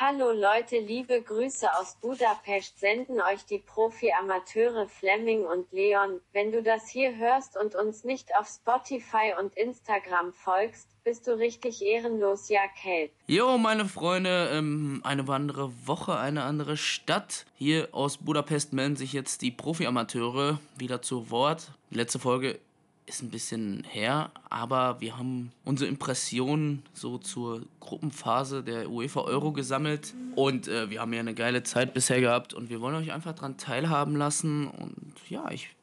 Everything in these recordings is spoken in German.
Hallo Leute, liebe Grüße aus Budapest senden euch die Profi-Amateure Fleming und Leon. Wenn du das hier hörst und uns nicht auf Spotify und Instagram folgst, bist du richtig ehrenlos, ja, Kelp. Jo, meine Freunde, ähm, eine andere Woche, eine andere Stadt. Hier aus Budapest melden sich jetzt die Profi-Amateure wieder zu Wort. Letzte Folge ist ein bisschen her, aber wir haben unsere Impressionen so zur Gruppenphase der UEFA Euro gesammelt und äh, wir haben ja eine geile Zeit bisher gehabt und wir wollen euch einfach daran teilhaben lassen und ja, ich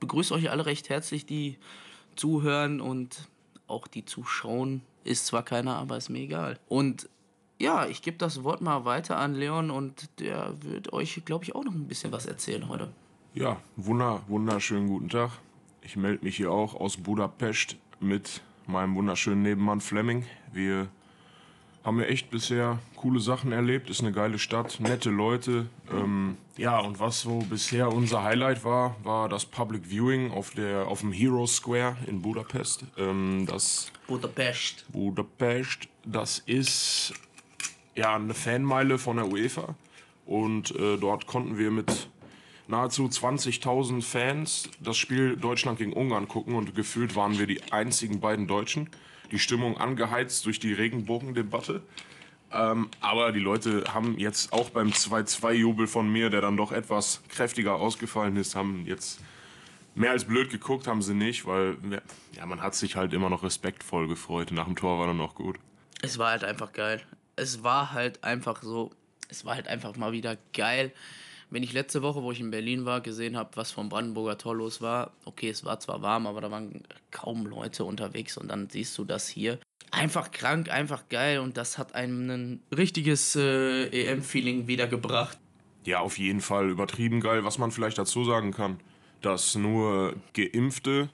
begrüße euch alle recht herzlich, die zuhören und auch die zuschauen. Ist zwar keiner, aber ist mir egal. Und ja, ich gebe das Wort mal weiter an Leon und der wird euch, glaube ich, auch noch ein bisschen was erzählen heute. Ja, wunder, wunderschönen guten Tag. Ich melde mich hier auch aus Budapest mit meinem wunderschönen Nebenmann Fleming. Wir haben ja echt bisher coole Sachen erlebt. Ist eine geile Stadt, nette Leute. Ähm, ja, und was so bisher unser Highlight war, war das Public Viewing auf, der, auf dem Hero Square in Budapest. Ähm, das Budapest. Budapest, das ist ja eine Fanmeile von der UEFA. Und äh, dort konnten wir mit nahezu 20.000 Fans das Spiel Deutschland gegen Ungarn gucken und gefühlt waren wir die einzigen beiden Deutschen. Die Stimmung angeheizt durch die Regenbogendebatte. Ähm, aber die Leute haben jetzt auch beim 2-2-Jubel von mir, der dann doch etwas kräftiger ausgefallen ist, haben jetzt mehr als blöd geguckt, haben sie nicht, weil ja, man hat sich halt immer noch respektvoll gefreut. Nach dem Tor war dann noch gut. Es war halt einfach geil. Es war halt einfach so, es war halt einfach mal wieder geil wenn ich letzte Woche, wo ich in Berlin war, gesehen habe, was vom Brandenburger Tor los war, okay, es war zwar warm, aber da waren kaum Leute unterwegs und dann siehst du das hier. Einfach krank, einfach geil und das hat einem ein richtiges äh, EM-Feeling wiedergebracht. Ja, auf jeden Fall übertrieben geil. Was man vielleicht dazu sagen kann, dass nur Geimpfte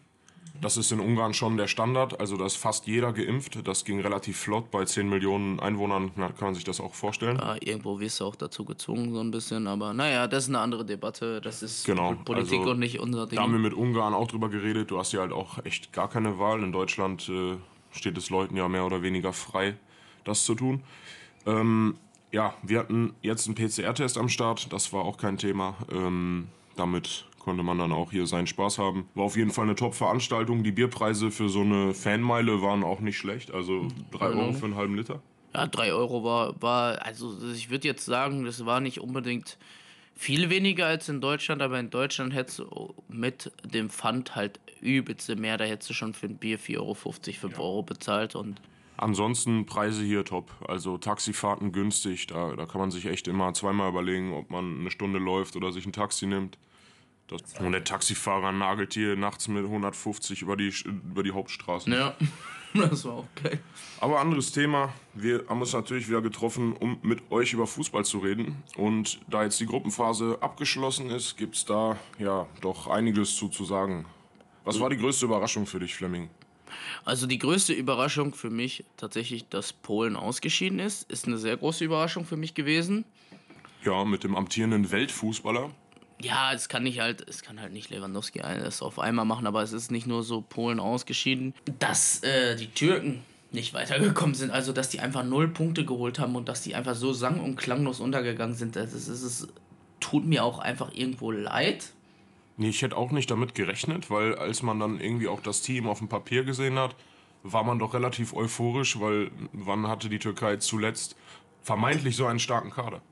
das ist in Ungarn schon der Standard, also da ist fast jeder geimpft. Das ging relativ flott. Bei 10 Millionen Einwohnern kann man sich das auch vorstellen. Ja, irgendwo wirst du auch dazu gezwungen, so ein bisschen. Aber naja, das ist eine andere Debatte. Das ist genau, Politik also, und nicht unser Ding. Da haben wir mit Ungarn auch drüber geredet. Du hast ja halt auch echt gar keine Wahl. In Deutschland äh, steht es Leuten ja mehr oder weniger frei, das zu tun. Ähm, ja, wir hatten jetzt einen PCR-Test am Start. Das war auch kein Thema. Ähm, damit konnte man dann auch hier seinen Spaß haben. War auf jeden Fall eine Top-Veranstaltung. Die Bierpreise für so eine Fanmeile waren auch nicht schlecht. Also 3 Euro für einen halben Liter. Ja, 3 Euro war, war, also ich würde jetzt sagen, das war nicht unbedingt viel weniger als in Deutschland, aber in Deutschland hättest du mit dem Pfand halt übelste mehr. Da hättest du schon für ein Bier 4,50 Euro, 5 ja. Euro bezahlt und Ansonsten Preise hier top. Also Taxifahrten günstig. Da, da kann man sich echt immer zweimal überlegen, ob man eine Stunde läuft oder sich ein Taxi nimmt. Das, und der Taxifahrer nagelt hier nachts mit 150 über die, über die Hauptstraße. Ja, das war auch geil. Aber anderes Thema. Wir haben uns natürlich wieder getroffen, um mit euch über Fußball zu reden. Und da jetzt die Gruppenphase abgeschlossen ist, gibt es da ja doch einiges zu, zu sagen. Was war die größte Überraschung für dich, Fleming? Also die größte Überraschung für mich tatsächlich, dass Polen ausgeschieden ist, ist eine sehr große Überraschung für mich gewesen. Ja, mit dem amtierenden Weltfußballer ja, es kann nicht halt, es kann halt nicht Lewandowski alles auf einmal machen, aber es ist nicht nur so Polen ausgeschieden, dass äh, die Türken nicht weitergekommen sind, also dass die einfach null Punkte geholt haben und dass die einfach so sang- und klanglos untergegangen sind. Das, ist, ist, tut mir auch einfach irgendwo leid. Nee, ich hätte auch nicht damit gerechnet, weil als man dann irgendwie auch das Team auf dem Papier gesehen hat, war man doch relativ euphorisch, weil wann hatte die Türkei zuletzt vermeintlich so einen starken Kader?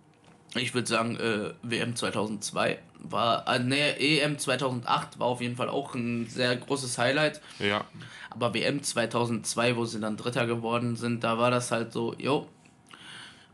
Ich würde sagen, äh, WM 2002 war, äh, ne, EM 2008 war auf jeden Fall auch ein sehr großes Highlight. Ja. Aber WM 2002, wo sie dann Dritter geworden sind, da war das halt so, jo.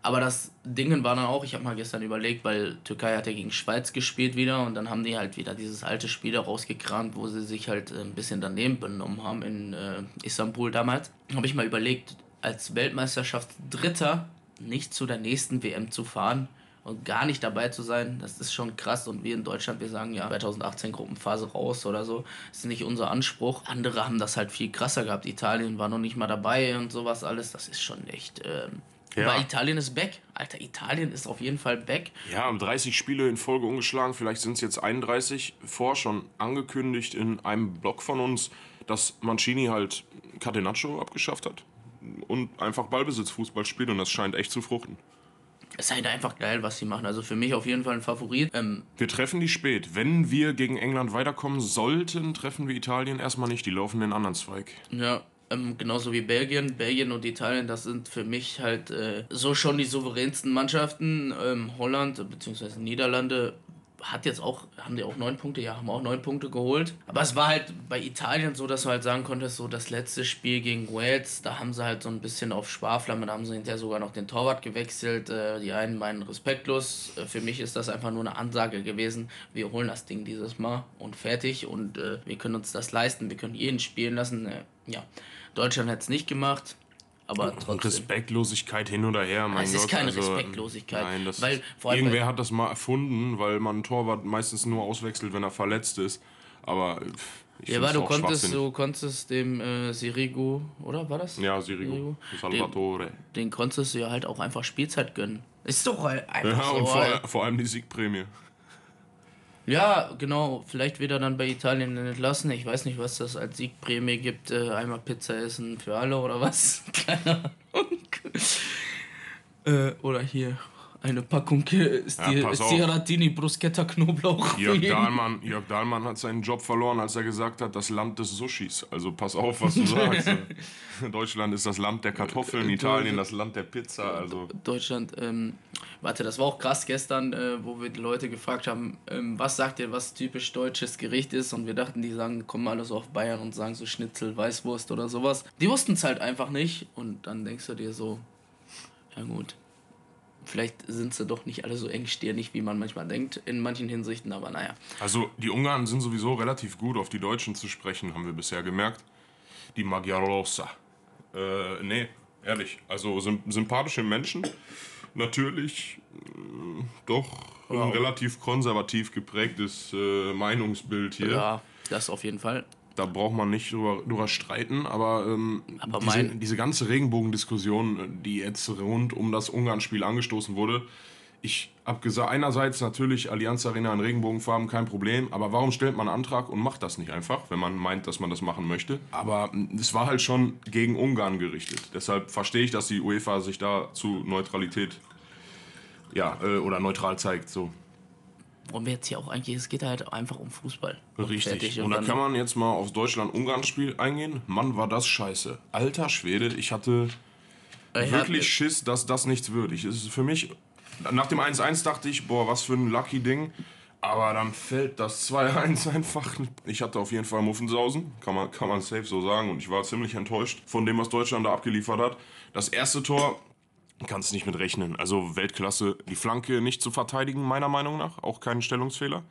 Aber das Dingen war dann auch, ich habe mal gestern überlegt, weil Türkei hat ja gegen Schweiz gespielt wieder und dann haben die halt wieder dieses alte Spiel rausgekramt, wo sie sich halt äh, ein bisschen daneben benommen haben in äh, Istanbul damals. Habe ich mal überlegt, als Weltmeisterschaft Dritter nicht zu der nächsten WM zu fahren und gar nicht dabei zu sein, das ist schon krass. Und wir in Deutschland, wir sagen ja 2018 Gruppenphase raus oder so, das ist nicht unser Anspruch. Andere haben das halt viel krasser gehabt. Italien war noch nicht mal dabei und sowas alles. Das ist schon echt. Ähm, ja. Aber Italien ist back. Alter, Italien ist auf jeden Fall back. Ja, haben 30 Spiele in Folge umgeschlagen. Vielleicht sind es jetzt 31. Vor schon angekündigt in einem Blog von uns, dass Mancini halt Catenaccio abgeschafft hat und einfach Ballbesitzfußball spielt und das scheint echt zu fruchten. Es ist halt einfach geil, was sie machen. Also für mich auf jeden Fall ein Favorit. Ähm, Wir treffen die spät. Wenn wir gegen England weiterkommen sollten, treffen wir Italien erstmal nicht. Die laufen den anderen Zweig. Ja, ähm, genauso wie Belgien. Belgien und Italien, das sind für mich halt äh, so schon die souveränsten Mannschaften. Ähm, Holland bzw. Niederlande hat jetzt auch, haben die auch neun Punkte? Ja, haben auch neun Punkte geholt. Aber es war halt bei Italien so, dass du halt sagen konntest, so das letzte Spiel gegen Wales, da haben sie halt so ein bisschen auf Sparflamme, da haben sie hinterher sogar noch den Torwart gewechselt. Äh, die einen meinen respektlos. Äh, für mich ist das einfach nur eine Ansage gewesen. Wir holen das Ding dieses Mal und fertig und äh, wir können uns das leisten. Wir können jeden spielen lassen. Ja, Deutschland hat es nicht gemacht. Aber trotzdem. Respektlosigkeit hin oder her, mein Es Gott. ist keine also, Respektlosigkeit, Nein, das weil irgendwer hat das mal erfunden, weil man einen Torwart meistens nur auswechselt, wenn er verletzt ist. Aber ich Ja, aber du konntest, du konntest dem äh, Sirigu, oder war das? Ja, Sirigu, Salvatore. Den, den konntest du ja halt auch einfach Spielzeit gönnen. Ist doch halt einfach Ja, so. und vor, halt. vor allem die Siegprämie. Ja, genau. Vielleicht wird er dann bei Italien entlassen. Ich weiß nicht, was das als Siegprämie gibt. Äh, einmal Pizza essen für alle oder was? Keine Ahnung. äh, oder hier eine Packung äh, pass auf. Stiratini Bruschetta Knoblauch. Jörg. Dahlmann, Jörg Dahlmann hat seinen Job verloren, als er gesagt hat, das Land des Sushis. Also pass auf, was du sagst. Deutschland ist das Land der Kartoffeln, Italien das Land der Pizza. Also Deutschland, ähm, warte, das war auch krass gestern, äh, wo wir die Leute gefragt haben, ähm, was sagt ihr, was typisch deutsches Gericht ist und wir dachten, die sagen, kommen alle so auf Bayern und sagen so Schnitzel, Weißwurst oder sowas. Die wussten es halt einfach nicht und dann denkst du dir so, ja gut, vielleicht sind sie doch nicht alle so engstirnig, wie man manchmal denkt, in manchen Hinsichten, aber naja. Also die Ungarn sind sowieso relativ gut auf die Deutschen zu sprechen, haben wir bisher gemerkt. Die Magyarossa. Äh, nee, ehrlich. Also sym sympathische Menschen. Natürlich äh, doch ein relativ konservativ geprägtes äh, Meinungsbild hier. Ja, das auf jeden Fall. Da braucht man nicht drüber, drüber streiten, aber, ähm, Aber diese, diese ganze Regenbogendiskussion, äh, die jetzt rund um das Ungarn-Spiel angestoßen wurde, ich habe gesagt, einerseits natürlich Allianz Arena in Regenbogenfarben, kein Problem, aber warum stellt man einen Antrag und macht das nicht einfach, wenn man meint, dass man das machen möchte? Aber mm, es war halt schon gegen Ungarn gerichtet. Deshalb verstehe ich, dass die UEFA sich da zu Neutralität ja, äh, oder neutral zeigt. So. Und wir jetzt hier auch eigentlich, es geht halt einfach um Fußball. Und Richtig. fertig. Und da kann man jetzt mal aufs Deutschland-Ungarn-Spiel eingehen. Mann, war das scheiße. Alter Schwede, ich hatte Ich hab- wirklich Schiss, dass das nichts es ist für mich, nach dem 1-1 dachte ich, boah, was für ein Lucky-Ding. Aber dann fällt das 2-1 einfach. Ich hatte auf jeden Fall Muffensausen, kann man, kann man safe so sagen. Und ich war ziemlich enttäuscht von dem, was Deutschland da abgeliefert hat. Das erste Tor kannst nicht mit rechnen. Also Weltklasse, die Flanke nicht zu verteidigen, meiner Meinung nach. Auch kein Stellungsfehler.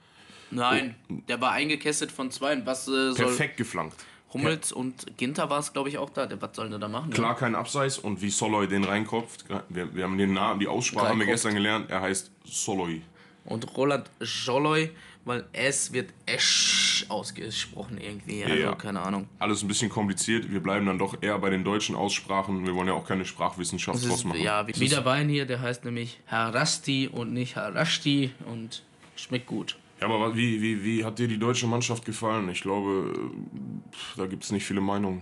Nein, der war eingekesselt von zwei. Was äh, Perfekt geflankt. Hummels und Ginter war es, glaube ich, auch da. Der, was sollen die da machen? Klar kein Abseits und wie Soloy den reinkopft. Wir, wir haben den Namen, die Aussprache haben wir gestern gelernt. Er heißt Soloy. Und Roland Jolloy, weil es wird Esch ausgesprochen irgendwie. Also Ja. keine Ahnung. Alles ein bisschen kompliziert. Wir bleiben dann doch eher bei den deutschen Aussprachen. Wir wollen ja auch keine Sprachwissenschaft draus machen. ja, wie, der Wein hier, der heißt nämlich Harasti und nicht Harashti und schmeckt gut. Ja, aber wie, wie, wie hat dir die deutsche Mannschaft gefallen? Ich glaube, äh, da gibt es nicht viele Meinungen.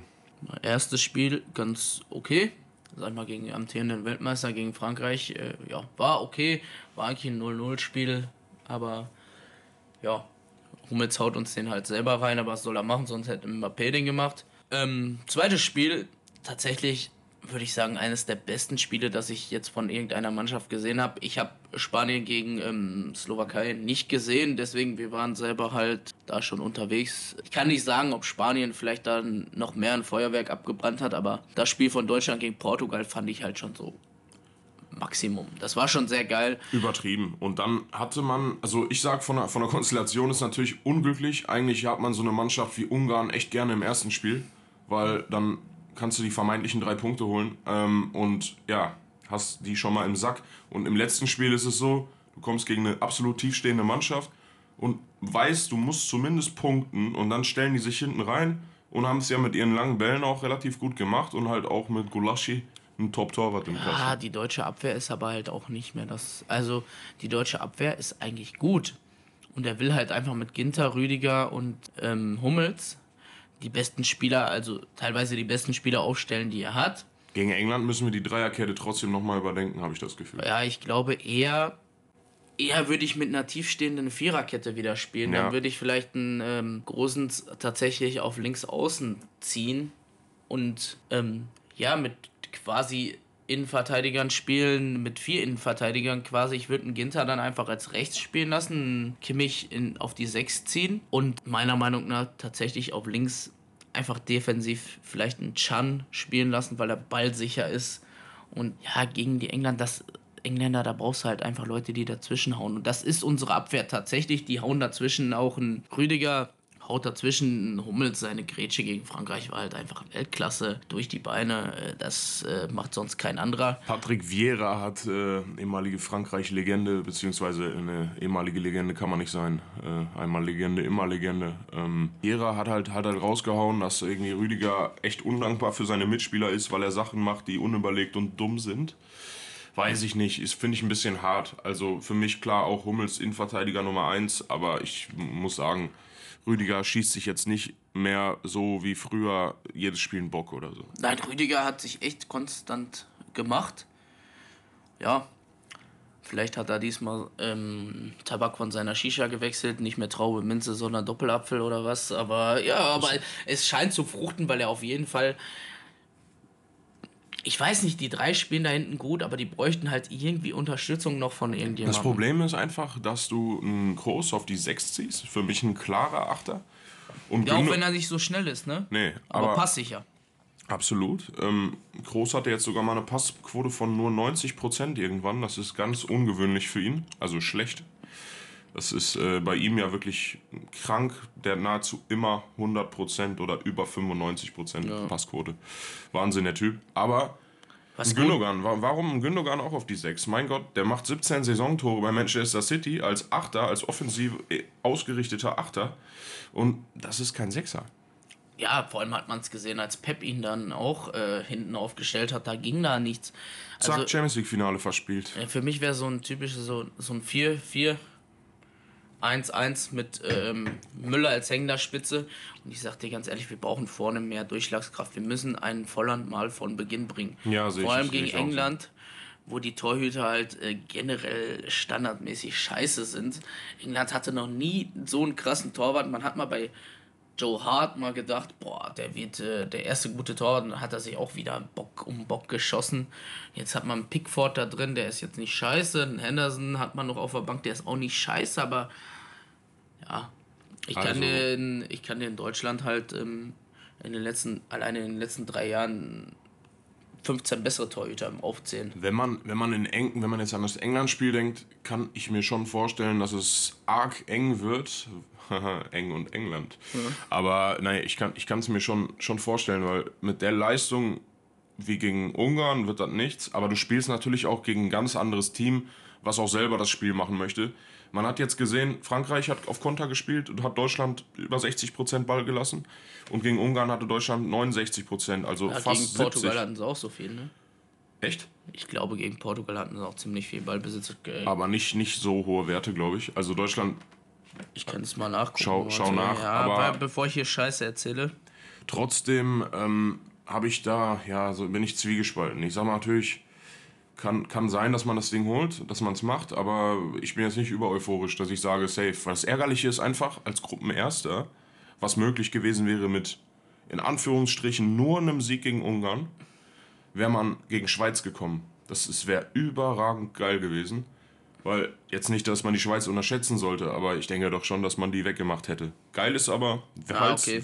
Erstes Spiel ganz okay. Sag mal, gegen den amtierenden Weltmeister, gegen Frankreich. Äh, ja, war okay. War eigentlich ein 0-0-Spiel. Aber ja, Hummels haut uns den halt selber rein. Aber was soll er machen? Sonst hätte Mbappé den gemacht. Ähm, zweites Spiel, tatsächlich würde ich sagen, eines der besten Spiele, das ich jetzt von irgendeiner Mannschaft gesehen habe. Ich habe Spanien gegen ähm, Slowakei nicht gesehen, deswegen wir waren selber halt da schon unterwegs. Ich kann nicht sagen, ob Spanien vielleicht dann noch mehr ein Feuerwerk abgebrannt hat, aber das Spiel von Deutschland gegen Portugal fand ich halt schon so Maximum. Das war schon sehr geil. Übertrieben. Und dann hatte man, also ich sag von der, von der Konstellation ist natürlich unglücklich. Eigentlich hat man so eine Mannschaft wie Ungarn echt gerne im ersten Spiel, weil dann kannst du die vermeintlichen drei Punkte holen ähm, und ja, hast die schon mal im Sack. Und im letzten Spiel ist es so, du kommst gegen eine absolut tiefstehende Mannschaft und weißt, du musst zumindest punkten und dann stellen die sich hinten rein und haben es ja mit ihren langen Bällen auch relativ gut gemacht und halt auch mit Gulaschi einen Top-Torwart im Kasten. Ah, die deutsche Abwehr ist aber halt auch nicht mehr das. Also, die deutsche Abwehr ist eigentlich gut. Und er will halt einfach mit Ginter, Rüdiger und ähm, Hummels die besten Spieler, also teilweise die besten Spieler aufstellen, die er hat. Gegen England müssen wir die Dreierkette trotzdem nochmal überdenken, habe ich das Gefühl. Ja, ich glaube eher, eher würde ich mit einer tiefstehenden Viererkette wieder spielen. Ja. Dann würde ich vielleicht einen ähm, großen tatsächlich auf links außen ziehen und ähm, ja, mit quasi Innenverteidigern spielen, mit vier Innenverteidigern quasi. Ich würde einen Ginter dann einfach als rechts spielen lassen, einen Kimmich in, auf die sechs ziehen und meiner Meinung nach tatsächlich auf links einfach defensiv vielleicht einen Chan spielen lassen, weil er ballsicher ist. Und ja, gegen die England, das Engländer, da brauchst du halt einfach Leute, die dazwischen hauen. Und das ist unsere Abwehr tatsächlich. Die hauen dazwischen auch ein Rüdiger, haut dazwischen Hummels seine Grätsche gegen Frankreich war halt einfach Weltklasse durch die Beine. Äh, Das äh, macht sonst kein anderer. Patrick Vieira hat äh, ehemalige Frankreich-Legende, beziehungsweise eine ehemalige Legende kann man nicht sein. Äh, einmal Legende, immer Legende. Ähm, Vieira hat halt, hat halt rausgehauen, dass irgendwie Rüdiger echt undankbar für seine Mitspieler ist, weil er Sachen macht, die unüberlegt und dumm sind. Weiß ich nicht, ist finde ich ein bisschen hart. Also für mich klar auch Hummels Innenverteidiger Nummer 1, aber ich muss sagen, Rüdiger schießt sich jetzt nicht mehr so wie früher jedes Spiel einen Bock oder so. Nein, Rüdiger hat sich echt konstant gemacht. Ja, vielleicht hat er diesmal ähm, Tabak von seiner Shisha gewechselt, nicht mehr Traube, Minze, sondern Doppelapfel oder was. Aber ja, aber es scheint zu fruchten, weil er auf jeden Fall. Ich weiß nicht, die drei spielen da hinten gut, aber die bräuchten halt irgendwie Unterstützung noch von irgendjemandem. Das Problem ist einfach, dass du einen Groß auf die 6 ziehst. Für mich ein klarer Achter. Und Ja, auch wenn er nicht so schnell ist, ne? Nee, aber, aber, passsicher. absolut. Ähm, Groß hatte jetzt sogar mal eine Passquote von nur 90% irgendwann. Das ist ganz ungewöhnlich für ihn. Also schlecht. Das ist äh, bei ihm ja wirklich krank. Der hat nahezu immer 100% oder über 95% Passquote. Wahnsinn, der Typ. Aber Was Gündogan, wa- warum Gündogan auch auf die 6? Mein Gott, der macht 17 Saisontore bei Manchester City als Achter, als offensiv äh, ausgerichteter Achter. Und das ist kein Sechser. ja, vor allem hat man es gesehen, als Pep ihn dann auch äh, hinten aufgestellt hat, da ging da nichts. Zack, Also, Champions League-Finale verspielt. äh, für mich wäre so ein typisches, so, so ein 4, 4, 1-1 mit ähm, Müller als hängender Spitze. Und ich sag dir ganz ehrlich, wir brauchen vorne mehr Durchschlagskraft. Wir müssen einen Volland mal von Beginn bringen. Ja, Vor ich- allem sehe gegen ich auch so. England, wo die Torhüter halt äh, generell standardmäßig scheiße sind. England hatte noch nie so einen krassen Torwart. Man hat mal bei Joe Hart mal gedacht, boah, der wird äh, der erste gute Torwart, und dann hat er sich auch wieder Bock um Bock geschossen. Jetzt hat man Pickford da drin, der ist jetzt nicht scheiße. Einen Henderson hat man noch auf der Bank, der ist auch nicht scheiße, aber ja, ich kann, Also- dir, in, ich kann dir in Deutschland halt ähm, in den letzten, alleine in den letzten drei Jahren 15 bessere Torhüter aufzählen. Wenn man, wenn man in Eng, wenn man jetzt an das England-Spiel denkt, kann ich mir schon vorstellen, dass es arg eng wird. Haha, eng und England. Aber nein, ich kann ich es mir schon, schon vorstellen, weil mit der Leistung wie gegen Ungarn wird das nichts. Aber du spielst natürlich auch gegen ein ganz anderes Team, was auch selber das Spiel machen möchte. Man hat jetzt gesehen, Frankreich hat auf Konter gespielt und hat Deutschland über 60% Ball gelassen. Und gegen Ungarn hatte Deutschland 69%, also Ja, fast gegen Portugal 70. hatten sie auch so viel, ne? Echt? Ich glaube, gegen Portugal hatten sie auch ziemlich viel Ballbesitz. Aber nicht, nicht so hohe Werte, glaube ich. Also Deutschland Ich kann es mal nachgucken. Schau- schau nach, Ja, aber- aber bevor ich hier Scheiße erzähle. trotzdem ähm, habe ich da, ja, so bin ich zwiegespalten. Ich sage mal natürlich, kann, kann sein, dass man das Ding holt, dass man es macht, aber ich bin jetzt nicht über euphorisch, dass ich sage, safe. Weil das Ärgerliche ist einfach, als Gruppenerster, was möglich gewesen wäre mit, in Anführungsstrichen, nur einem Sieg gegen Ungarn, wäre man gegen Schweiz gekommen. Das wäre überragend geil gewesen. Weil jetzt nicht, dass man die Schweiz unterschätzen sollte, aber ich denke doch schon, dass man die weggemacht hätte. Geil ist aber, wer Ah, okay.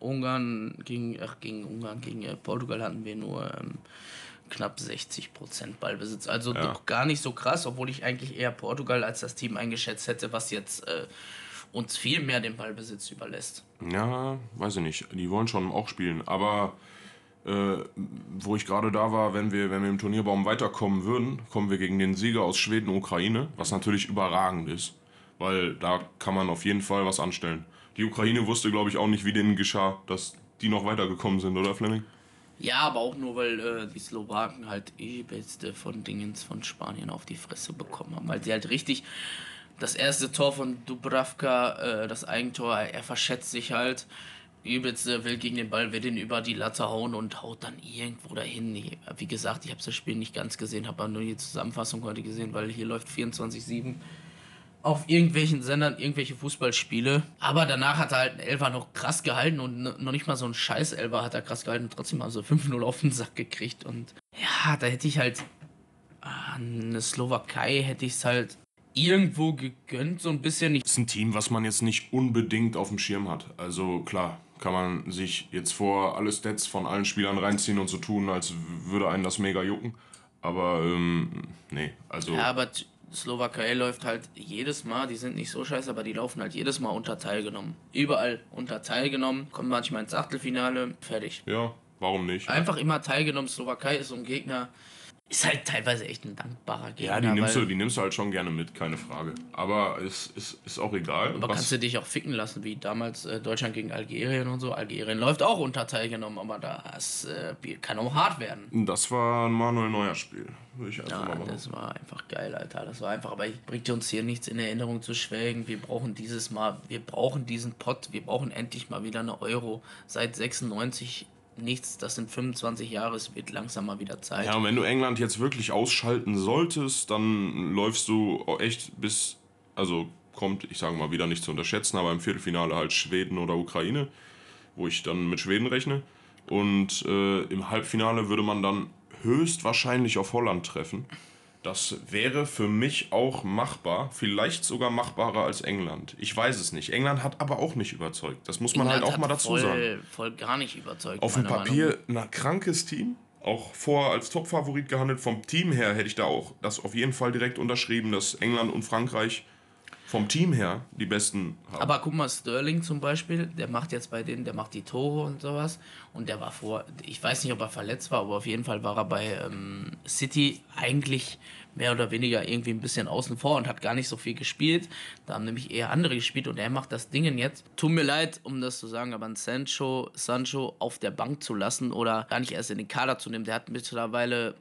Ungarn gegen, ach, gegen Ungarn, gegen äh, Portugal hatten wir nur ähm, knapp 60% Ballbesitz. Also Ja. doch gar nicht so krass, obwohl ich eigentlich eher Portugal als das Team eingeschätzt hätte, was jetzt äh, uns viel mehr den Ballbesitz überlässt. Ja, weiß ich nicht. Die wollen schon auch spielen. Aber äh, wo ich gerade da war, wenn wir, wenn wir im Turnierbaum weiterkommen würden, kommen wir gegen den Sieger aus Schweden, Ukraine, was natürlich überragend ist. Weil da kann man auf jeden Fall was anstellen. Die Ukraine wusste, glaube ich, auch nicht, wie denen geschah, dass die noch weitergekommen sind, oder Fleming? Ja, aber auch nur, weil äh, die Slowaken halt übelste von Dingens von Spanien auf die Fresse bekommen haben. Weil sie halt richtig das erste Tor von Dubravka, äh, das Eigentor, er verschätzt sich halt. übelst äh, will gegen den Ball, will den über die Latte hauen und haut dann irgendwo dahin. Wie gesagt, ich habe das Spiel nicht ganz gesehen, habe nur die Zusammenfassung heute gesehen, weil hier läuft 24-7 auf irgendwelchen Sendern irgendwelche Fußballspiele. Aber danach hat er halt ein Elfer noch krass gehalten und noch nicht mal so ein scheiß Elfer hat er krass gehalten und trotzdem mal so 5-0 auf den Sack gekriegt. Und ja, da hätte ich halt ah, eine Slowakei hätte ich es halt irgendwo gegönnt, so ein bisschen. Das ist ein Team, was man jetzt nicht unbedingt auf dem Schirm hat. Also klar, kann man sich jetzt vor alle Stats von allen Spielern reinziehen und so tun, als würde einen das mega jucken. Aber ähm, nee, also. Ja, aber Slowakei läuft halt jedes Mal, die sind nicht so scheiße, aber die laufen halt jedes Mal unter teilgenommen. Überall unter teilgenommen, kommen manchmal ins Achtelfinale, fertig. Ja, warum nicht? Einfach immer teilgenommen. Slowakei ist so ein Gegner, ist halt teilweise echt ein dankbarer Gegner. Ja, die nimmst, du, die nimmst du halt schon gerne mit, keine Frage. Aber es ist, ist auch egal. Aber kannst du dich auch ficken lassen, wie damals äh, Deutschland gegen Algerien und so. Algerien läuft auch unter teilgenommen, aber das äh, kann auch hart werden. Das war ein Manuel Neuer Spiel. Würde ich einfach ja, mal das war einfach geil, Alter. Das war einfach, aber ich bringt uns hier nichts in Erinnerung zu schwelgen. Wir brauchen dieses Mal, wir brauchen diesen Pott, wir brauchen endlich mal wieder eine Euro. Seit 96 nichts, das sind 25 Jahre, es wird langsam mal wieder Zeit. Ja, und wenn du England jetzt wirklich ausschalten solltest, dann läufst du echt bis, also kommt, ich sage mal wieder nicht zu unterschätzen, aber im Viertelfinale halt Schweden oder Ukraine, wo ich dann mit Schweden rechne. Und äh, im Halbfinale würde man dann höchstwahrscheinlich auf Holland treffen. Das wäre für mich auch machbar, vielleicht sogar machbarer als England. Ich weiß es nicht. England hat aber auch nicht überzeugt. Das muss man England halt auch mal dazu voll, sagen. Voll gar nicht überzeugt. Auf dem Papier ein krankes Team. Auch vor als Topfavorit gehandelt. Vom Team her hätte ich da auch das auf jeden Fall direkt unterschrieben, dass England und Frankreich vom Team her die besten haben. Aber guck mal, Sterling zum Beispiel, der macht jetzt bei denen, der macht die Tore und sowas. Und der war vor, ich weiß nicht, ob er verletzt war, aber auf jeden Fall war er bei ähm, City eigentlich mehr oder weniger irgendwie ein bisschen außen vor und hat gar nicht so viel gespielt. Da haben nämlich eher andere gespielt und er macht das Ding jetzt. Tut mir leid, um das zu sagen, aber ein Sancho, Sancho auf der Bank zu lassen oder gar nicht erst in den Kader zu nehmen, der hat mittlerweile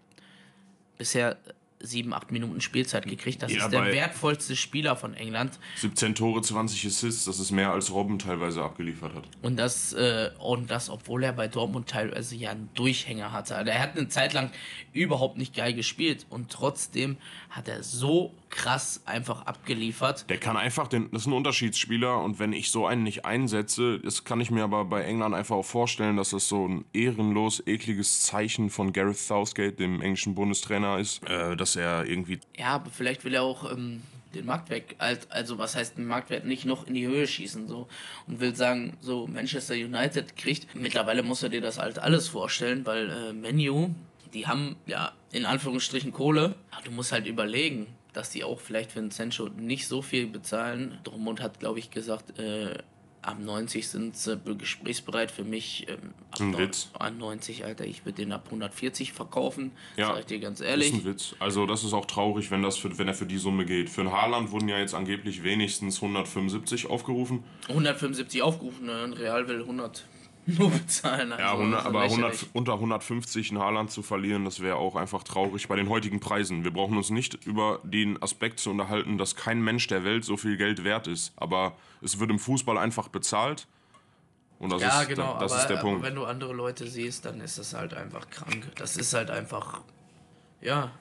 bisher sieben, acht Minuten Spielzeit gekriegt. Das ja, ist der wertvollste Spieler von England. 17 Tore, 20 Assists, das ist mehr als Robben teilweise abgeliefert hat. Und das, äh, und das, obwohl er bei Dortmund teilweise ja einen Durchhänger hatte. Also er hat eine Zeit lang überhaupt nicht geil gespielt und trotzdem hat er so krass einfach abgeliefert. Der kann einfach, den, das ist ein Unterschiedsspieler und wenn ich so einen nicht einsetze, das kann ich mir aber bei England einfach auch vorstellen, dass das so ein ehrenlos ekliges Zeichen von Gareth Southgate, dem englischen Bundestrainer ist, äh, dass er irgendwie... Ja, aber vielleicht will er auch... Ähm den Marktwert, also was heißt den Marktwert nicht noch in die Höhe schießen so und will sagen, so Manchester United kriegt, mittlerweile muss er dir das halt alles vorstellen, weil äh, Menu, die haben ja in Anführungsstrichen Kohle, aber du musst halt überlegen, dass die auch vielleicht für einen Sancho nicht so viel bezahlen. Dortmund hat, glaube ich, gesagt, äh, ab 90 sind sie gesprächsbereit für mich. Ähm, ab ein Witz. An 90, Alter, ich würde den ab 140 verkaufen. Ja, sag ich dir ganz ehrlich. Das ist ein Witz. Also das ist auch traurig, wenn, das für, wenn er für die Summe geht. Für einen Haaland wurden ja jetzt angeblich wenigstens 175 aufgerufen. 175 aufgerufen, ne? Real will 100 nur bezahlen. Also ja, 100, aber 100, unter 150 in Haaland zu verlieren, das wäre auch einfach traurig bei den heutigen Preisen. Wir brauchen uns nicht über den Aspekt zu unterhalten, dass kein Mensch der Welt so viel Geld wert ist. Aber es wird im Fußball einfach bezahlt. Und das, ja, ist, genau, das aber, ist der Punkt. wenn du andere Leute siehst, dann ist das halt einfach krank. Das ist halt einfach, ja,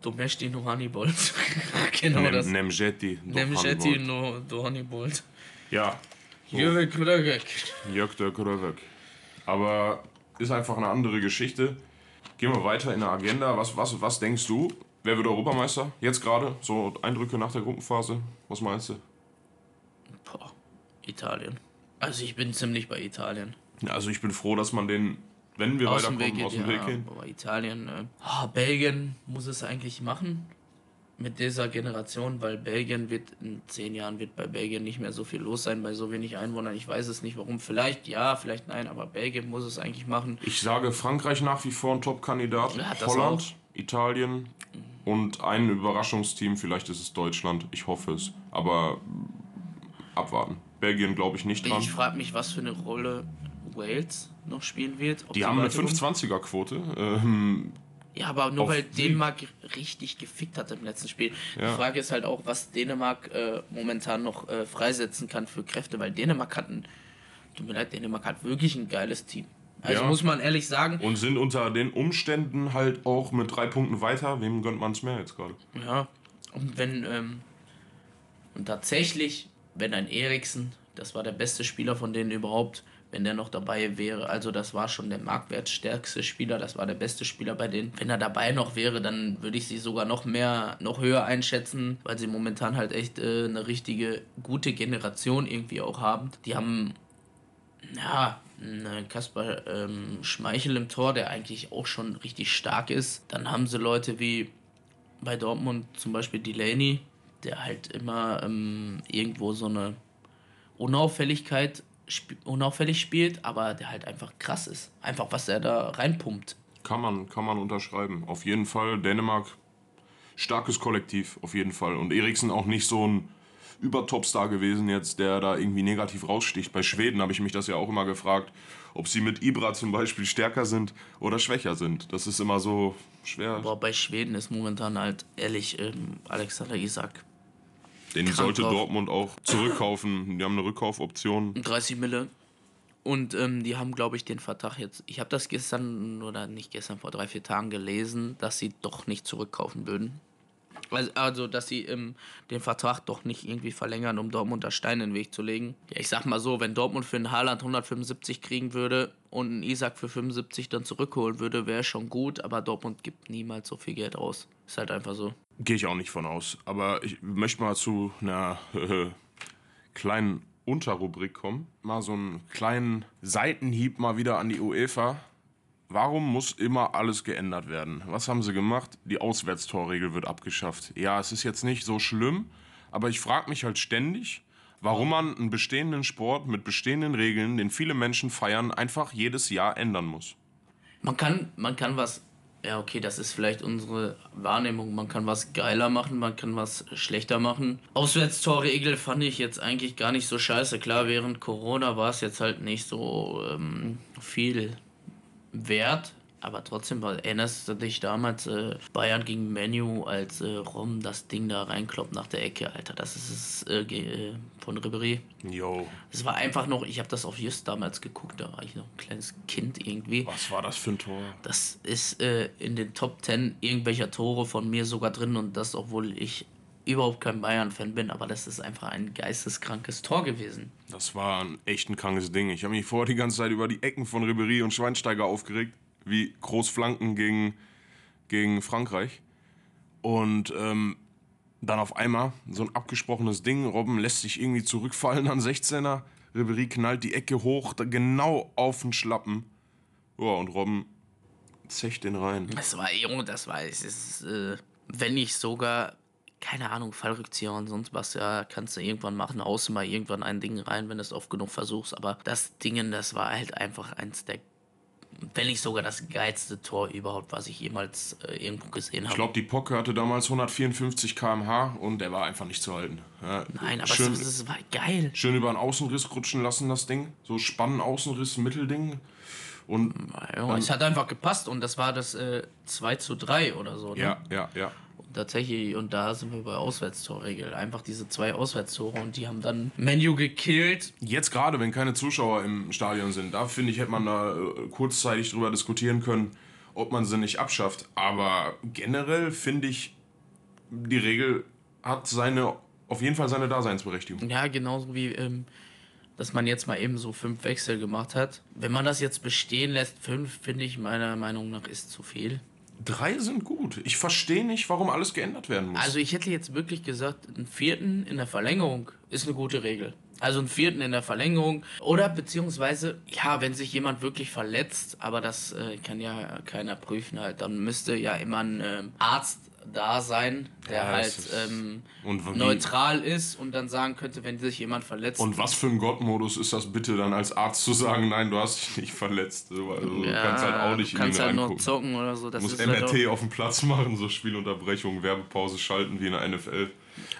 Domesti no Honeybolt. genau Nem, das. Nemjeti no Nemjeti no, Honeybolt. Ja. Jörg Krövek. Jörg der Krövek. Aber ist einfach eine andere Geschichte. Gehen wir weiter in der Agenda. Was, was, was denkst du? Wer wird Europameister? Jetzt gerade? So Eindrücke nach der Gruppenphase? Was meinst du? Boah, Italien. Also ich bin ziemlich bei Italien. Also ich bin froh, dass man den, wenn wir aus weiterkommen, aus dem Weg gehen. Italien, äh, oh, Belgien muss es eigentlich machen mit dieser Generation, weil Belgien wird in zehn Jahren wird bei Belgien nicht mehr so viel los sein, bei so wenig Einwohnern. Ich weiß es nicht warum. Vielleicht ja, vielleicht nein, aber Belgien muss es eigentlich machen. Ich sage Frankreich nach wie vor ein Top-Kandidat. Holland, auch. Italien und ein Überraschungsteam, vielleicht ist es Deutschland. Ich hoffe es. Aber abwarten. Belgien glaube ich nicht dran. Ich frage mich, was für eine Rolle Wales noch spielen wird. Die haben eine 520er-Quote. Ähm, ja, aber nur weil Dänemark richtig gefickt hat im letzten Spiel. Ja. Die Frage ist halt auch, was Dänemark äh, momentan noch äh, freisetzen kann für Kräfte, weil Dänemark hat einen tut mir leid, Dänemark hat wirklich ein geiles Team. Also Ja. muss man ehrlich sagen, Und sind unter den Umständen halt auch mit drei Punkten weiter. Wem gönnt man es mehr jetzt gerade? Ja, und wenn, ähm, und tatsächlich, wenn ein Eriksen, das war der beste Spieler von denen überhaupt, wenn der noch dabei wäre, also das war schon der marktwertstärkste Spieler, das war der beste Spieler bei denen. Wenn er dabei noch wäre, dann würde ich sie sogar noch mehr, noch höher einschätzen, weil sie momentan halt echt äh, eine richtige gute Generation irgendwie auch haben. Die haben ja, ein Kasper ähm, Schmeichel im Tor, der eigentlich auch schon richtig stark ist. Dann haben sie Leute wie bei Dortmund zum Beispiel Delaney, der halt immer ähm, irgendwo so eine Unauffälligkeit sp unauffällig spielt, aber der halt einfach krass ist. Einfach was er da reinpumpt. Kann man, kann man unterschreiben. Auf jeden Fall Dänemark, starkes Kollektiv, auf jeden Fall. Und Eriksen auch nicht so ein Übertopstar gewesen jetzt, der da irgendwie negativ raussticht. Bei Schweden habe ich mich das ja auch immer gefragt, ob sie mit Ibra zum Beispiel stärker sind oder schwächer sind. Das ist immer so schwer. Boah, bei Schweden ist momentan halt ehrlich ähm, Alexander Isak. Den krank sollte drauf. Dortmund auch zurückkaufen. Die haben eine Rückkaufoption. 30 Mille. Und ähm, die haben, glaube ich, den Vertrag jetzt. Ich habe das gestern oder nicht gestern, vor drei, vier Tagen gelesen, dass sie doch nicht zurückkaufen würden. Also, also dass sie ähm, den Vertrag doch nicht irgendwie verlängern, um Dortmund da Stein in den Weg zu legen. Ja, ich sag mal so, wenn Dortmund für einen Haaland 175 kriegen würde und einen Isaac für 75 dann zurückholen würde, wäre schon gut, aber Dortmund gibt niemals so viel Geld aus. Ist halt einfach so. Gehe ich auch nicht von aus. Aber ich möchte mal zu einer äh, kleinen Unterrubrik kommen. Mal so einen kleinen Seitenhieb mal wieder an die UEFA. Warum muss immer alles geändert werden? Was haben sie gemacht? Die Auswärtstorregel wird abgeschafft. Ja, es ist jetzt nicht so schlimm, aber ich frage mich halt ständig, warum man einen bestehenden Sport mit bestehenden Regeln, den viele Menschen feiern, einfach jedes Jahr ändern muss. Man kann, man kann was, ja okay, das ist vielleicht unsere Wahrnehmung, man kann was geiler machen, man kann was schlechter machen. Auswärtstorregel fand ich jetzt eigentlich gar nicht so scheiße. Klar, während Corona war es jetzt halt nicht so ähm, viel wert. Aber trotzdem, weil erinnerst du dich damals äh, Bayern gegen Menu, als äh, Rom das Ding da reinkloppt nach der Ecke, Alter. Das ist es äh, äh, von Ribéry. Jo, Es war einfach noch, ich habe das auf Just damals geguckt, da war ich noch ein kleines Kind irgendwie. was war das für ein Tor? Das ist äh, in den Top 10 irgendwelcher Tore von mir sogar drin und das, obwohl ich überhaupt kein Bayern-Fan bin, aber das ist einfach ein geisteskrankes Tor gewesen. Das war ein echt ein krankes Ding. Ich habe mich vorher die ganze Zeit über die Ecken von Ribéry und Schweinsteiger aufgeregt, wie Großflanken gegen, gegen Frankreich. Und ähm, dann auf einmal so ein abgesprochenes Ding. Robben lässt sich irgendwie zurückfallen an 16er. Ribéry knallt die Ecke hoch, da genau auf den Schlappen. Ja, und Robben zecht den rein. Das war, Junge, das war, es ist, äh, wenn nicht sogar, keine Ahnung, Fallrückzieher und sonst was, ja, kannst du irgendwann machen, außer mal irgendwann ein Ding rein, wenn du es oft genug versuchst. Aber das Ding, das war halt einfach eins der, wenn nicht sogar das geilste Tor überhaupt, was ich jemals äh, irgendwo gesehen Ich habe. glaube, die Pocke hatte damals 154 km/h und der war einfach nicht zu halten. Ja, Nein, aber schön, es, es war geil. schön über einen Außenriss rutschen lassen, das Ding. So Spannen, Außenriss, Mittelding. Und Ja, es hat einfach gepasst und das war das äh, 2 zu 3 oder so. Ne? ja, ja, ja. Tatsächlich, und da sind wir bei Auswärtstorregel. Einfach diese zwei Auswärtstore und die haben dann Menu gekillt. Jetzt gerade, wenn keine Zuschauer im Stadion sind, da finde ich, hätte man da äh, kurzzeitig drüber diskutieren können, ob man sie nicht abschafft. Aber generell finde ich, die Regel hat seine, auf jeden Fall seine Daseinsberechtigung. Ja, genauso wie, ähm, dass man jetzt mal eben so fünf Wechsel gemacht hat. Wenn man das jetzt bestehen lässt, fünf, finde ich meiner Meinung nach ist zu viel. Drei sind gut. Ich verstehe nicht, warum alles geändert werden muss. Also ich hätte jetzt wirklich gesagt, einen vierten in der Verlängerung ist eine gute Regel. Also einen vierten in der Verlängerung. Oder beziehungsweise, ja, wenn sich jemand wirklich verletzt, aber das äh, kann ja keiner prüfen halt, dann müsste ja immer ein ähm, Arzt da sein, der Ja, halt ist- ähm, neutral ist und dann sagen könnte, wenn sich jemand verletzt. Und was für ein Gottmodus ist das bitte dann als Arzt zu sagen, nein, du hast dich nicht verletzt. So, Also, du kannst halt auch nicht du in ihn kannst halt nur zocken oder so. Das Du musst ist halt MRT auf dem Platz machen, so Spielunterbrechung, Werbepause schalten wie in der NFL.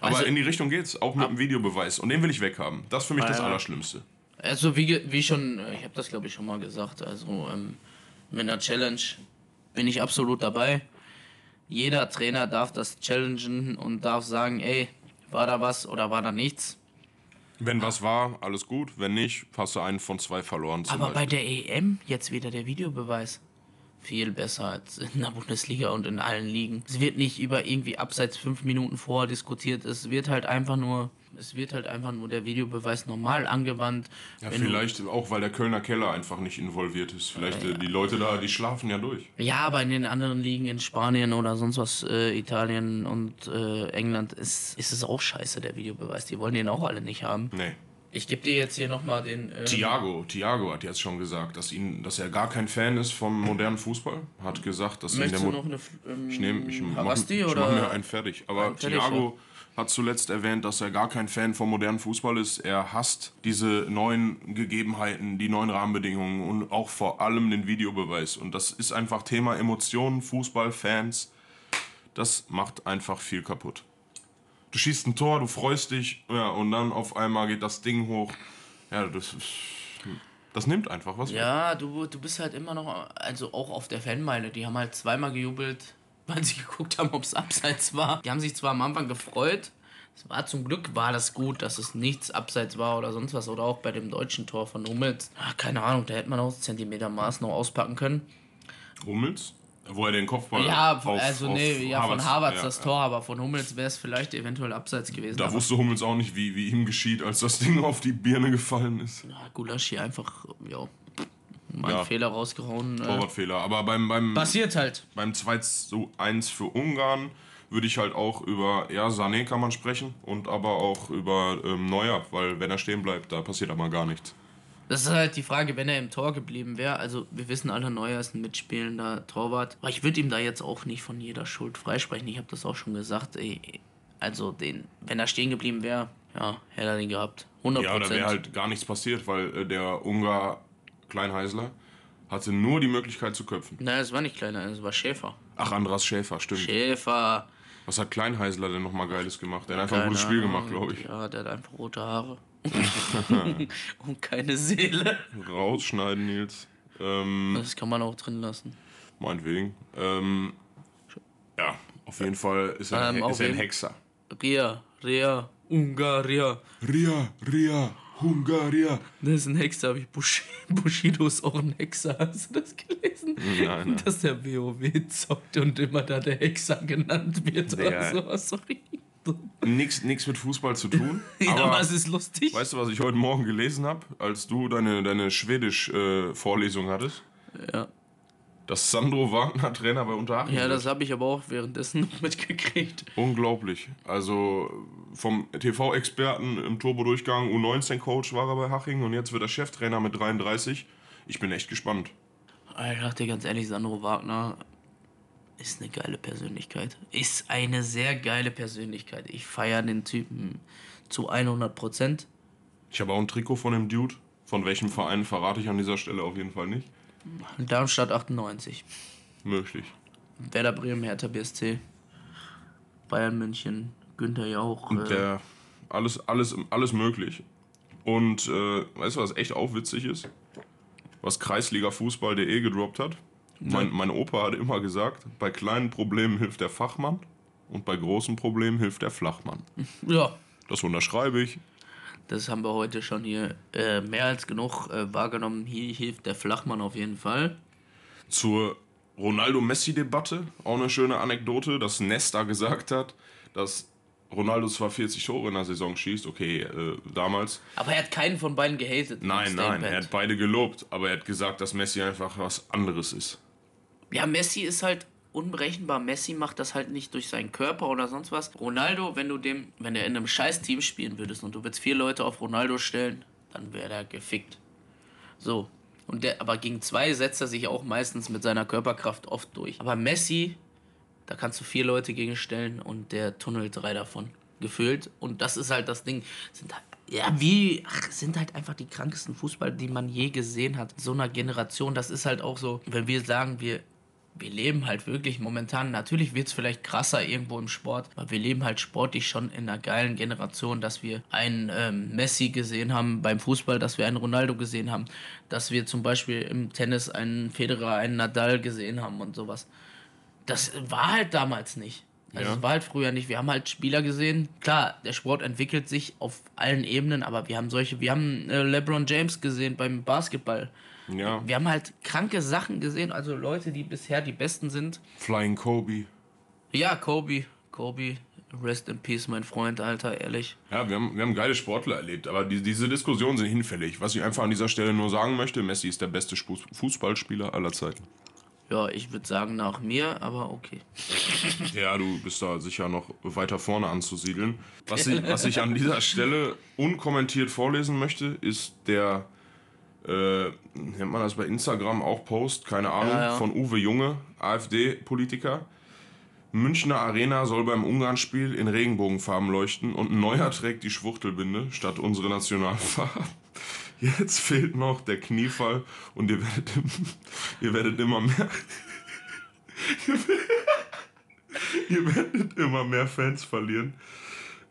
Aber Also- in die Richtung geht's, auch mit dem Videobeweis. Und den will ich weghaben. Das ist für mich das ja. Allerschlimmste. Also wie, wie schon, äh, ich habe das glaube ich schon mal gesagt, also ähm, mit einer Challenge bin ich absolut dabei. Jeder Trainer darf das challengen und darf sagen, ey, war da was oder war da nichts. Wenn was war, alles gut. Wenn nicht, hast du einen von zwei verloren. Aber bei Beispiel. der EM jetzt wieder der Videobeweis. Viel besser als in der Bundesliga und in allen Ligen. Es wird nicht über irgendwie abseits fünf Minuten vorher diskutiert. Es wird halt einfach nur, es wird halt einfach nur der Videobeweis normal angewandt. ja, Wenn du- vielleicht auch, weil der Kölner Keller einfach nicht involviert ist. Vielleicht äh, die Leute da, die schlafen ja durch. Ja, aber in den anderen Ligen, in Spanien oder sonst was, äh, Italien und äh, England, ist, ist es auch scheiße, der Videobeweis. Die wollen den auch alle nicht haben. Nee. Ich gebe dir jetzt hier nochmal den. Ähm, Thiago, Thiago hat jetzt schon gesagt, dass, ihn, dass er gar kein Fan ist vom modernen Fußball. Hat gesagt, dass ihn der Möchtest du noch eine. Ähm, Ich nehme, ich mach, ich mach mir einen fertig. Aber Einen fertig, Thiago hat zuletzt erwähnt, dass er gar kein Fan vom modernen Fußball ist. Er hasst diese neuen Gegebenheiten, die neuen Rahmenbedingungen und auch vor allem den Videobeweis. Und das ist einfach Thema Emotionen, Fußball, Fans. Das macht einfach viel kaputt. Du schießt ein Tor, du freust dich, ja, und dann auf einmal geht das Ding hoch. Ja, das, ist- das nimmt einfach was. Ja, du, du bist halt immer noch, also auch auf der Fanmeile, die haben halt zweimal gejubelt, weil sie geguckt haben, ob es abseits war. Die haben sich zwar am Anfang gefreut, es war zum Glück war das gut, dass es nichts abseits war oder sonst was. Oder auch bei dem deutschen Tor von Hummels. Ach, keine Ahnung, da hätte man auch Zentimeter Maß noch auspacken können. Hummels, wo er den Kopfball Ja, auf, also auf nee, ja, von Havertz ja, das. Tor, aber von Hummels wäre es vielleicht eventuell abseits gewesen. Da wusste Hummels auch nicht, wie, wie ihm geschieht, als das Ding auf die Birne gefallen ist. ja, Gulaschi einfach, ja, mein Ja. Fehler rausgehauen. Äh, Torwartfehler. Aber beim, beim, passiert halt. beim 2 zu 1 für Ungarn würde ich halt auch über, ja, Sané kann man sprechen und aber auch über ähm, Neuer, weil wenn er stehen bleibt, da passiert aber gar nichts. Das ist halt die Frage, wenn er im Tor geblieben wäre. Also, wir wissen alle, Neuer ist ein mitspielender Torwart. Aber ich würde ihm da jetzt auch nicht von jeder Schuld freisprechen. Ich habe das auch schon gesagt. Ey, also, den, wenn er stehen geblieben wäre, ja, hätte er den gehabt. 100%. Ja, da wäre halt gar nichts passiert, weil äh, der Ungar Kleinheisler hatte nur die Möglichkeit zu köpfen. Nein, es war nicht kleiner, es war Schäfer. Ach, Andras Schäfer, stimmt. Schäfer. Was hat Kleinheisler denn nochmal Geiles gemacht? Der hat einfach Keine ein gutes Spiel gemacht, glaube ich. Ja, der hat einfach rote Haare. Und keine Seele. Rausschneiden, Nils. Ähm, Das kann man auch drin lassen. meinetwegen. Ähm, ja, auf jeden Fall ist er, Ähm, ist er ein Hexer. Ria, Ria, Ungaria. Ria, Ria, Hungaria. Das ist ein Hexer, habe ich. Bush Bushido ist auch ein Hexer. Hast du das gelesen? Nein, nein. Dass der WoW zockt und immer da der Hexer genannt wird Ja. oder so. Sorry. Nix, nix mit Fußball zu tun. Ja, aber aber es ist lustig. weißt du, was ich heute Morgen gelesen habe, als du deine, deine Schwedisch-Vorlesung hattest? Ja. Dass Sandro Wagner Trainer bei Unterhaching ja, das habe ich aber auch währenddessen noch mitgekriegt. Unglaublich. Also vom TV-Experten im Turbo-Durchgang U19-Coach war er bei Haching und jetzt wird er Cheftrainer mit 33. Ich bin echt gespannt. Ich dachte dir ganz ehrlich, Sandro Wagner ist eine geile Persönlichkeit. Ist eine sehr geile Persönlichkeit. Ich feiere den Typen zu 100 Prozent. Ich habe auch ein Trikot von dem Dude. Von welchem Verein verrate ich an dieser Stelle auf jeden Fall nicht. Darmstadt 98. Möglich. Werder Bremen, Hertha BSC. Bayern München, Günther Jauch. Äh, der alles, alles, alles möglich. Und äh, weißt du, was echt auch witzig ist? Was kreisligafußball.de gedroppt hat? Mein, mein Opa hat immer gesagt, bei kleinen Problemen hilft der Fachmann und bei großen Problemen hilft der Flachmann. ja, Das unterschreibe ich. das haben wir heute schon hier äh, mehr als genug äh, wahrgenommen. Hier hilft der Flachmann auf jeden Fall. Zur Ronaldo-Messi-Debatte auch eine schöne Anekdote, dass Nesta gesagt hat, dass Ronaldo zwar 40 Tore in der Saison schießt, okay, äh, damals. Aber er hat keinen von beiden gehatet. Nein, nein, er hat beide gelobt, aber er hat gesagt, dass Messi einfach was anderes ist. Ja, Messi ist halt unberechenbar. Messi macht das halt nicht durch seinen Körper oder sonst was. Ronaldo, wenn du dem, wenn er in einem scheiß Team spielen würdest und du würdest vier Leute auf Ronaldo stellen, dann wäre er gefickt. So. Und der, aber gegen zwei setzt er sich auch meistens mit seiner Körperkraft oft durch. Aber Messi, da kannst du vier Leute gegenstellen und der tunnelt drei davon. Gefühlt. Und das ist halt das Ding. Sind halt, ja, wie, ach, sind halt einfach die krankesten Fußballer, die man je gesehen hat. So einer Generation, das ist halt auch so, wenn wir sagen, wir, wir leben halt wirklich momentan, natürlich wird es vielleicht krasser irgendwo im Sport, aber wir leben halt sportlich schon in einer geilen Generation, dass wir einen ähm, Messi gesehen haben beim Fußball, dass wir einen Ronaldo gesehen haben, dass wir zum Beispiel im Tennis einen Federer, einen Nadal gesehen haben und sowas. Das war halt damals nicht. Also Ja. es war halt früher nicht. Wir haben halt Spieler gesehen. Klar, der Sport entwickelt sich auf allen Ebenen, aber wir haben solche, wir haben äh, LeBron James gesehen beim Basketball. Ja. Wir haben halt kranke Sachen gesehen, also Leute, die bisher die Besten sind. Flying Kobe. Ja, Kobe, Kobe, rest in peace, mein Freund, Alter, ehrlich. Ja, wir haben, wir haben geile Sportler erlebt, aber die, diese Diskussionen sind hinfällig. Was ich einfach an dieser Stelle nur sagen möchte, Messi ist der beste Fußballspieler aller Zeiten. Ja, ich würde sagen nach mir, aber okay. Ja, du bist da sicher noch weiter vorne anzusiedeln. Was ich, was ich an dieser Stelle unkommentiert vorlesen möchte, ist der, äh, nennt man das bei Instagram auch Post, keine Ahnung, Ja, ja. von Uwe Junge, AfD-Politiker. Münchner Arena soll beim Ungarn-Spiel in Regenbogenfarben leuchten und ein neuer trägt die Schwuchtelbinde statt unsere Nationalfarben. Jetzt fehlt noch der Kniefall und ihr werdet, ihr werdet immer mehr. ihr werdet immer mehr Fans verlieren.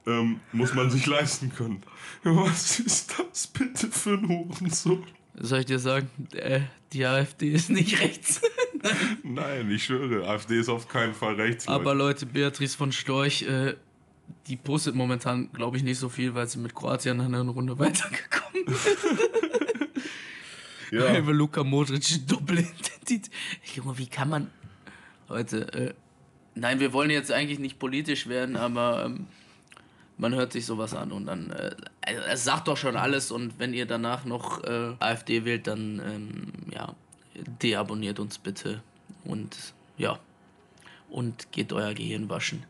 Ähm, muss man sich leisten können. Was ist das bitte für ein Hurensohn? Soll ich dir sagen, äh, die AfD ist nicht rechts. Nein, ich schwöre, AfD ist auf keinen Fall rechts. Leute. Aber Leute, Beatrice von Storch, äh, die postet momentan, glaube ich, nicht so viel, weil sie mit Kroatien in einer Runde weitergekommen ist. ja. Halbe Luka Modric, Doppelidentität. Junge, wie kann man. Leute, äh, nein, wir wollen jetzt eigentlich nicht politisch werden, aber ähm, man hört sich sowas an und dann. Äh, es sagt doch schon alles und wenn ihr danach noch äh, AfD wählt, dann ähm, ja, deabonniert uns bitte und ja. Und geht euer Gehirn waschen.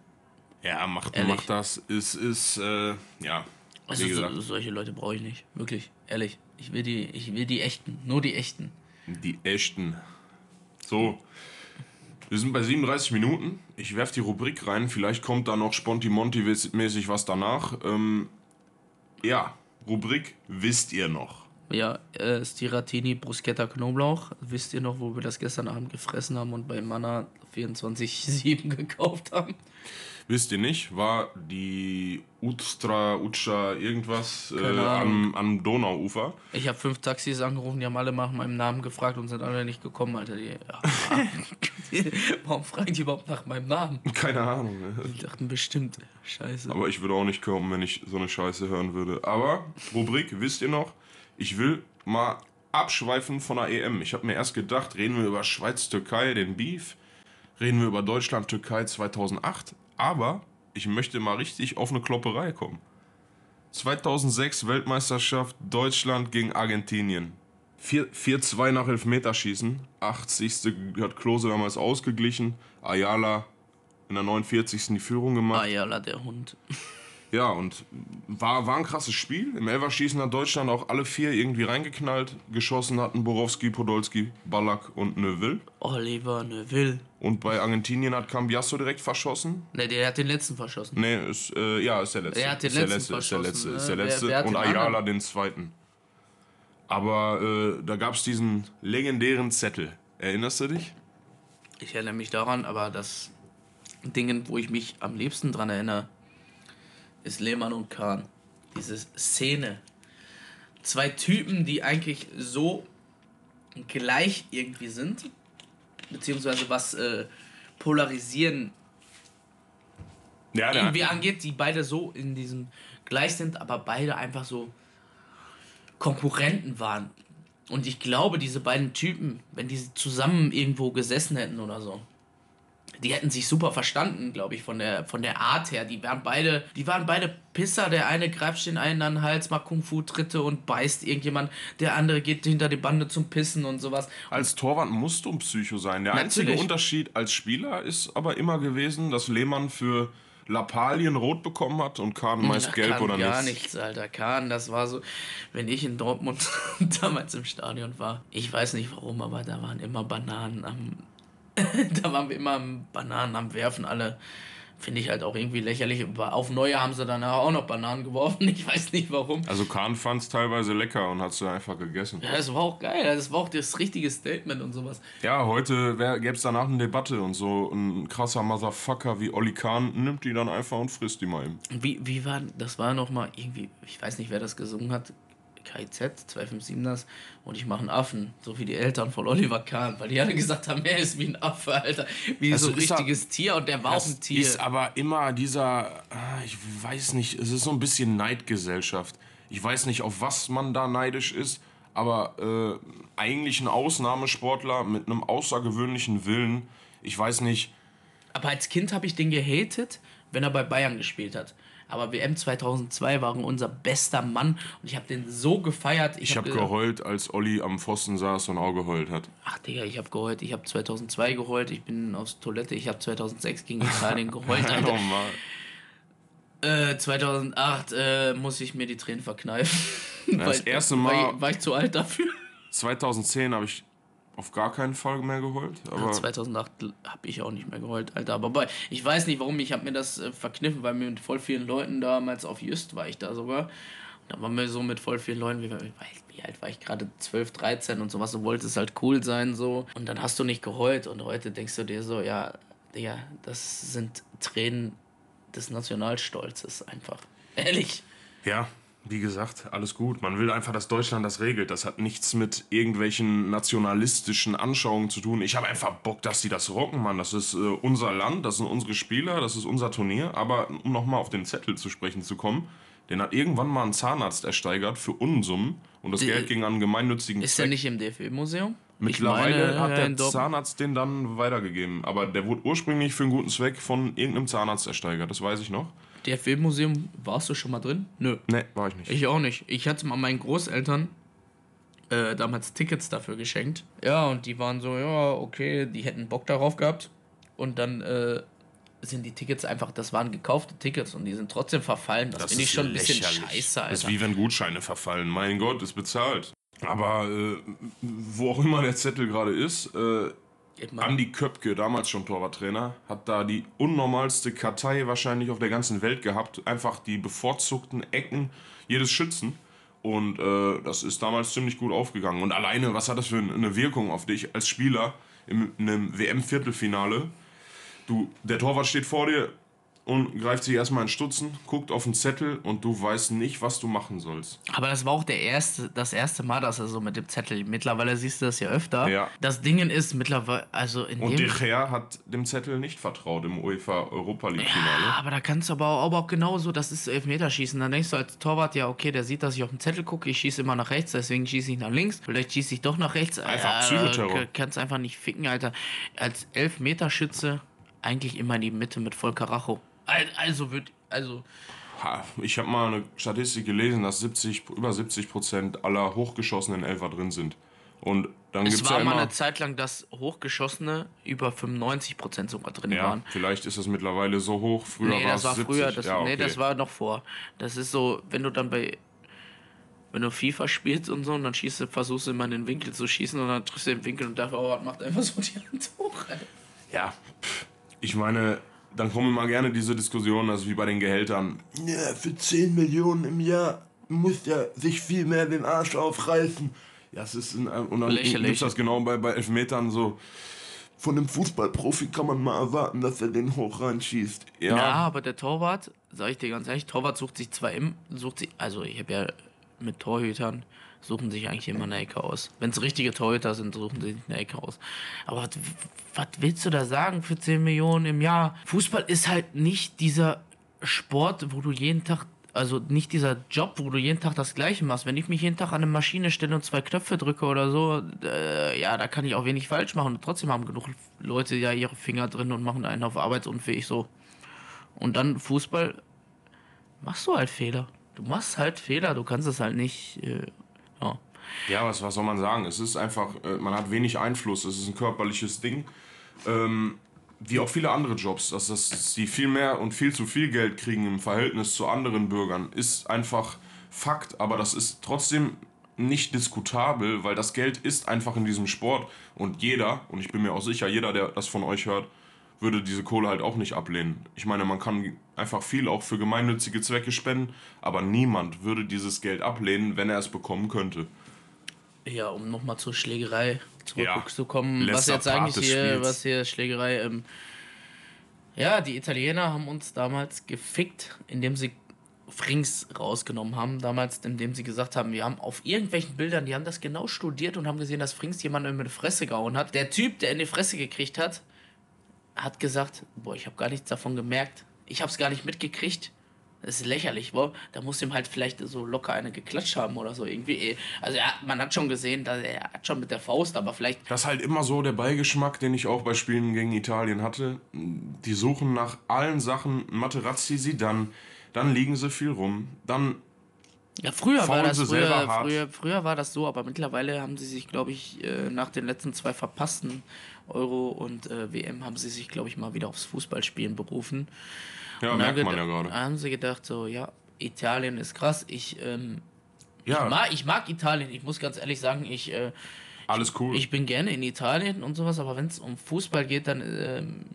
Ja, macht, Ehrlich. macht das. Es ist, äh, ja, Also so, solche Leute brauche ich nicht. Wirklich, ehrlich. Ich will die, ich will die echten, nur die echten. die echten. So, wir sind bei 37 Minuten. Ich werfe die Rubrik rein. Vielleicht kommt da noch Sponti-Monti-mäßig was danach. Ähm, ja, Rubrik wisst ihr noch. Ja, äh, Stiratini, Bruschetta, Knoblauch. Wisst ihr noch, wo wir das gestern Abend gefressen haben und bei Mana 24-7 gekauft haben? Wisst ihr nicht, war die Ustra, Utscha, irgendwas äh, am, am Donauufer. Ich habe fünf Taxis angerufen, die haben alle nach meinem Namen gefragt und sind alle nicht gekommen, Alter. Die, ja. Warum fragen die überhaupt nach meinem Namen? Keine Ahnung. ne? Die dachten bestimmt, scheiße. Aber ich würde auch nicht kommen, wenn ich so eine Scheiße hören würde. Aber, Rubrik, wisst ihr noch, ich will mal abschweifen von der EM. Ich habe mir erst gedacht, reden wir über Schweiz-Türkei, den Beef, reden wir über Deutschland-Türkei 2008. Aber ich möchte mal richtig auf eine Klopperei kommen. 2006 Weltmeisterschaft Deutschland gegen Argentinien. 4 4-2 nach Elfmeterschießen. 80. hat Klose damals ausgeglichen. Ayala in der 49. die Führung gemacht. Ayala, der Hund. Ja, und war, war ein krasses Spiel. Im Elverschießen hat Deutschland auch alle vier irgendwie reingeknallt. Geschossen hatten Borowski, Podolski, Ballack und Neuville. Oliver Neuville. Und bei Argentinien hat Cambiasso direkt verschossen. Ne, der hat den letzten verschossen. Ist, äh, ja, ist der letzte. Er hat den ist der letzten letzte, ist der letzte, verschossen, ist der ne? Wer- letzte. wer hat und Ayala anderen? den zweiten. Aber äh, da gab es diesen legendären Zettel. Erinnerst du dich? Ich erinnere mich daran, aber das Ding, wo ich mich am liebsten dran erinnere, ist Lehmann und Kahn. Diese Szene. Zwei Typen, die eigentlich so gleich irgendwie sind, beziehungsweise was äh, polarisieren Ja, irgendwie angeht, die beide so in diesem gleich sind, aber beide einfach so Konkurrenten waren. Und ich glaube, diese beiden Typen, wenn die zusammen irgendwo gesessen hätten oder so, die hätten sich super verstanden, glaube ich, von der, von der Art her. Die waren beide, die waren beide Pisser. Der eine greift den einen an den Hals, macht Kung-Fu-Tritte und beißt irgendjemand. Der andere geht hinter die Bande zum Pissen und sowas. Als Torwart musst du ein Psycho sein. Der einzige Natürlich. Unterschied als Spieler ist aber immer gewesen, dass Lehmann für Lappalien rot bekommen hat und Kahn meist Ach, gelb Kahn oder gar nichts. nichts, Alter. Kahn, das war so, wenn ich in Dortmund damals im Stadion war. Ich weiß nicht warum, aber da waren immer Bananen am. da waren wir immer Bananen am Werfen, alle. Finde ich halt auch irgendwie lächerlich. Auf Neue haben sie danach auch noch Bananen geworfen. Ich weiß nicht warum. Also Kahn fand es teilweise lecker und hat es einfach gegessen. Ja, das war auch geil. Das war auch das richtige Statement und sowas. Ja, heute gäbe es danach eine Debatte und so ein krasser Motherfucker wie Olli Kahn nimmt die dann einfach und frisst die mal eben. Wie, wie war, das war noch mal irgendwie, ich weiß nicht, wer das gesungen hat. KIZ, 257 das, und ich mache einen Affen, so wie die Eltern von Oliver Kahn, weil die alle gesagt haben, er ist wie ein Affe, Alter, wie Also so ein ist er- richtiges Tier und der war auch ein Tier. ist aber immer dieser, ah, ich weiß nicht, es ist so ein bisschen Neidgesellschaft. Ich weiß nicht, auf was man da neidisch ist, aber äh, eigentlich ein Ausnahmesportler mit einem außergewöhnlichen Willen. Ich weiß nicht, Aber als Kind habe ich den gehatet, wenn er bei Bayern gespielt hat. Aber WM 2002 war unser bester Mann und ich habe den so gefeiert. ich habe hab gesagt, geheult, als Olli am Pfosten saß und auch geheult hat. Ach Digga, ich habe geheult. Ich habe 2002 geheult. Ich bin aufs Toilette. Ich habe 2006 gegen Italien geheult. Oh Alter. Mann. Äh, 2008 äh, muss ich mir die Tränen verkneifen. das erste War Mal- ich, war ich zu alt dafür? 2010 habe ich auf gar keinen Fall mehr geheult. Aber 2008 habe ich auch nicht mehr geheult, Alter. Aber bei, ich weiß nicht warum, ich habe mir das äh, verkniffen, weil mir mit voll vielen Leuten damals auf Just war ich da sogar. Und da waren wir so mit voll vielen Leuten, wie, wie, wie alt war ich gerade? 12, 13 und sowas. Du wolltest halt cool sein so. Und dann hast du nicht geheult und heute denkst du dir so, ja, Digga, das sind Tränen des Nationalstolzes einfach. Ehrlich. Ja, wie gesagt, alles gut. Man will einfach, dass Deutschland das regelt. Das hat nichts mit irgendwelchen nationalistischen Anschauungen zu tun. Ich habe einfach Bock, dass die das rocken, Mann. Das ist äh, unser Land, das sind unsere Spieler, das ist unser Turnier. Aber um nochmal auf den Zettel zu sprechen zu kommen, den hat irgendwann mal ein Zahnarzt ersteigert für Unsummen und das Die- Geld ging an einen gemeinnützigen Ist Zweck. er nicht im DFB-Museum? Mittlerweile hat der Zahnarzt den dann weitergegeben. Aber der wurde ursprünglich für einen guten Zweck von irgendeinem Zahnarzt ersteigert. Das weiß ich noch. DFB-Museum, warst du schon mal drin? Nö. Nee, war ich nicht. Ich auch nicht. Ich hatte mal meinen Großeltern äh, damals Tickets dafür geschenkt. Ja, und die waren so, ja, okay, die hätten Bock darauf gehabt. Und dann äh, sind die Tickets einfach, das waren gekaufte Tickets und die sind trotzdem verfallen. Das, finde ich schon ein bisschen scheiße, Das ist Alter. wie wenn Gutscheine verfallen. Mein Gott, ist bezahlt. Aber äh, wo auch immer der Zettel gerade ist, äh, Andi Köpke, damals schon Torwarttrainer, hat da die unnormalste Kartei wahrscheinlich auf der ganzen Welt gehabt. Einfach die bevorzugten Ecken jedes Schützen. Und äh, das ist damals ziemlich gut aufgegangen. Und alleine, was hat das für eine Wirkung auf dich als Spieler in einem WM-Viertelfinale? Du, der Torwart steht vor dir und greift sich erstmal in Stutzen, guckt auf den Zettel und du weißt nicht, was du machen sollst. Aber das war auch der erste, das erste Mal, dass er so mit dem Zettel. Mittlerweile siehst du das ja öfter. Ja. Das Ding ist mittlerweile, also in Und dem. De Gea hat dem Zettel nicht vertraut im UEFA Europa League Finale. Ja, aber da kannst du aber auch, aber auch genauso, das ist Elfmeterschießen. Dann denkst du als Torwart, ja, okay, der sieht, dass ich auf den Zettel gucke, ich schieße immer nach rechts, deswegen schieße ich nach links. Vielleicht schieße ich doch nach rechts. Einfach Äh, Psychoterror. k- Kannst einfach nicht ficken, Alter. Als Elfmeterschütze eigentlich immer in die Mitte mit voll Karacho. Al- Also wird, also, Ich habe mal eine Statistik gelesen, dass 70, über 70 Prozent aller hochgeschossenen Elfer drin sind. Und dann es gibt es war ja mal immer. eine Zeit lang, dass Hochgeschossene über 95% sogar drin Ja, waren. vielleicht ist das mittlerweile so hoch. Früher Nee, war es war 70. früher. Das, ja, okay. Nee, das war noch vor. Das ist so, wenn du dann bei. Wenn du FIFA spielst und so, und dann schießt du, versuchst du immer in den Winkel zu schießen und dann triffst du den Winkel und der Torwart macht einfach so die Hand hoch. Alter. Ja, ich meine, dann kommen immer gerne diese Diskussionen, also wie bei den Gehältern. Ja, für 10 Millionen im Jahr muss er sich viel mehr den Arsch aufreißen. Ja, es ist ein, und dann gibt das genau bei, bei Elfmetern so. Von einem Fußballprofi kann man mal erwarten, dass er den hoch reinschießt. Ja, Ja, aber der Torwart, sag ich dir ganz ehrlich, Torwart sucht sich zwar im, sucht sich, also ich habe ja mit Torhütern, suchen sich eigentlich immer eine Ecke aus. Wenn es richtige Torhüter sind, suchen sie sich eine Ecke aus. Aber was, was willst du da sagen für 10 Millionen im Jahr? Fußball ist halt nicht dieser Sport, wo du jeden Tag, also nicht dieser Job, wo du jeden Tag das Gleiche machst. Wenn ich mich jeden Tag an eine Maschine stelle und zwei Knöpfe drücke oder so, äh, ja, da kann ich auch wenig falsch machen. Und trotzdem haben genug Leute ja ihre Finger drin und machen einen auf arbeitsunfähig so. Und dann Fußball machst du halt Fehler. Du machst halt Fehler, du kannst es halt nicht. Äh, ja. Was, was soll man sagen? Es ist einfach, äh, man hat wenig Einfluss, es ist ein körperliches Ding. Ähm, wie auch viele andere Jobs, dass, das, dass die viel mehr und viel zu viel Geld kriegen im Verhältnis zu anderen Bürgern, ist einfach Fakt, aber das ist trotzdem nicht diskutabel, weil das Geld ist einfach in diesem Sport und jeder, und ich bin mir auch sicher, jeder, der das von euch hört, würde diese Kohle halt auch nicht ablehnen. Ich meine, man kann einfach viel auch für gemeinnützige Zwecke spenden, aber niemand würde dieses Geld ablehnen, wenn er es bekommen könnte. Ja, um nochmal zur Schlägerei Ja. zurückzukommen, was Letzter jetzt eigentlich hier, was hier Schlägerei, ähm, ja, die Italiener haben uns damals gefickt, indem sie Frings rausgenommen haben, damals, indem sie gesagt haben, wir haben auf irgendwelchen Bildern, die haben das genau studiert und haben gesehen, dass Frings jemanden in die Fresse gehauen hat. Der Typ, der in die Fresse gekriegt hat, hat gesagt, boah, ich habe gar nichts davon gemerkt. Ich habe es gar nicht mitgekriegt. Das ist lächerlich, boah. Da muss ihm halt vielleicht so locker eine geklatscht haben oder so irgendwie. Also er, man hat schon gesehen, dass er hat schon mit der Faust, aber vielleicht. Das ist halt immer so der Beigeschmack, den ich auch bei Spielen gegen Italien hatte. Die suchen nach allen Sachen. Materazzi, sie dann, dann liegen sie viel rum, dann ja, früher war das früher, früher, früher war das so, aber mittlerweile haben sie sich, glaube ich, äh, nach den letzten zwei verpassten Euro und äh, WM haben sie sich, glaube ich, mal wieder aufs Fußballspielen berufen. Ja, merkt man ja gerade. haben sie gedacht, so, ja, Italien ist krass. Ich, ähm, Ja, ich, mag, ich mag Italien. Ich muss ganz ehrlich sagen, ich, äh, alles cool. ich bin gerne in Italien und sowas, aber wenn es um Fußball geht, dann, ähm,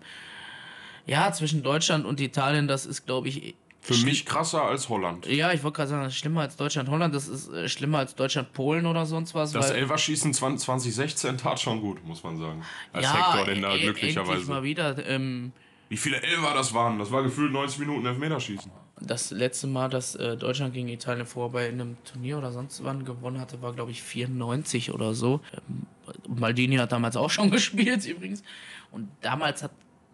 ja, zwischen Deutschland und Italien, das ist, glaube ich, Für mich krasser als Holland. ja, ich wollte gerade sagen, das ist schlimmer als Deutschland-Holland, das ist äh, schlimmer als Deutschland-Polen oder sonst was. Das Elferschießen 20- 2016 tat schon gut, muss man sagen. Als ja, Hector denn da e- endlich glücklicherweise. mal wieder. Ähm, Wie viele Elfer das waren? Das war gefühlt 90 Minuten Elfmeterschießen. das letzte Mal, dass äh, Deutschland gegen Italien vorher bei einem Turnier oder sonst wann gewonnen hatte, war, glaube ich, 94 oder so. Ähm, Maldini hat damals auch schon gespielt, übrigens. Und damals hat,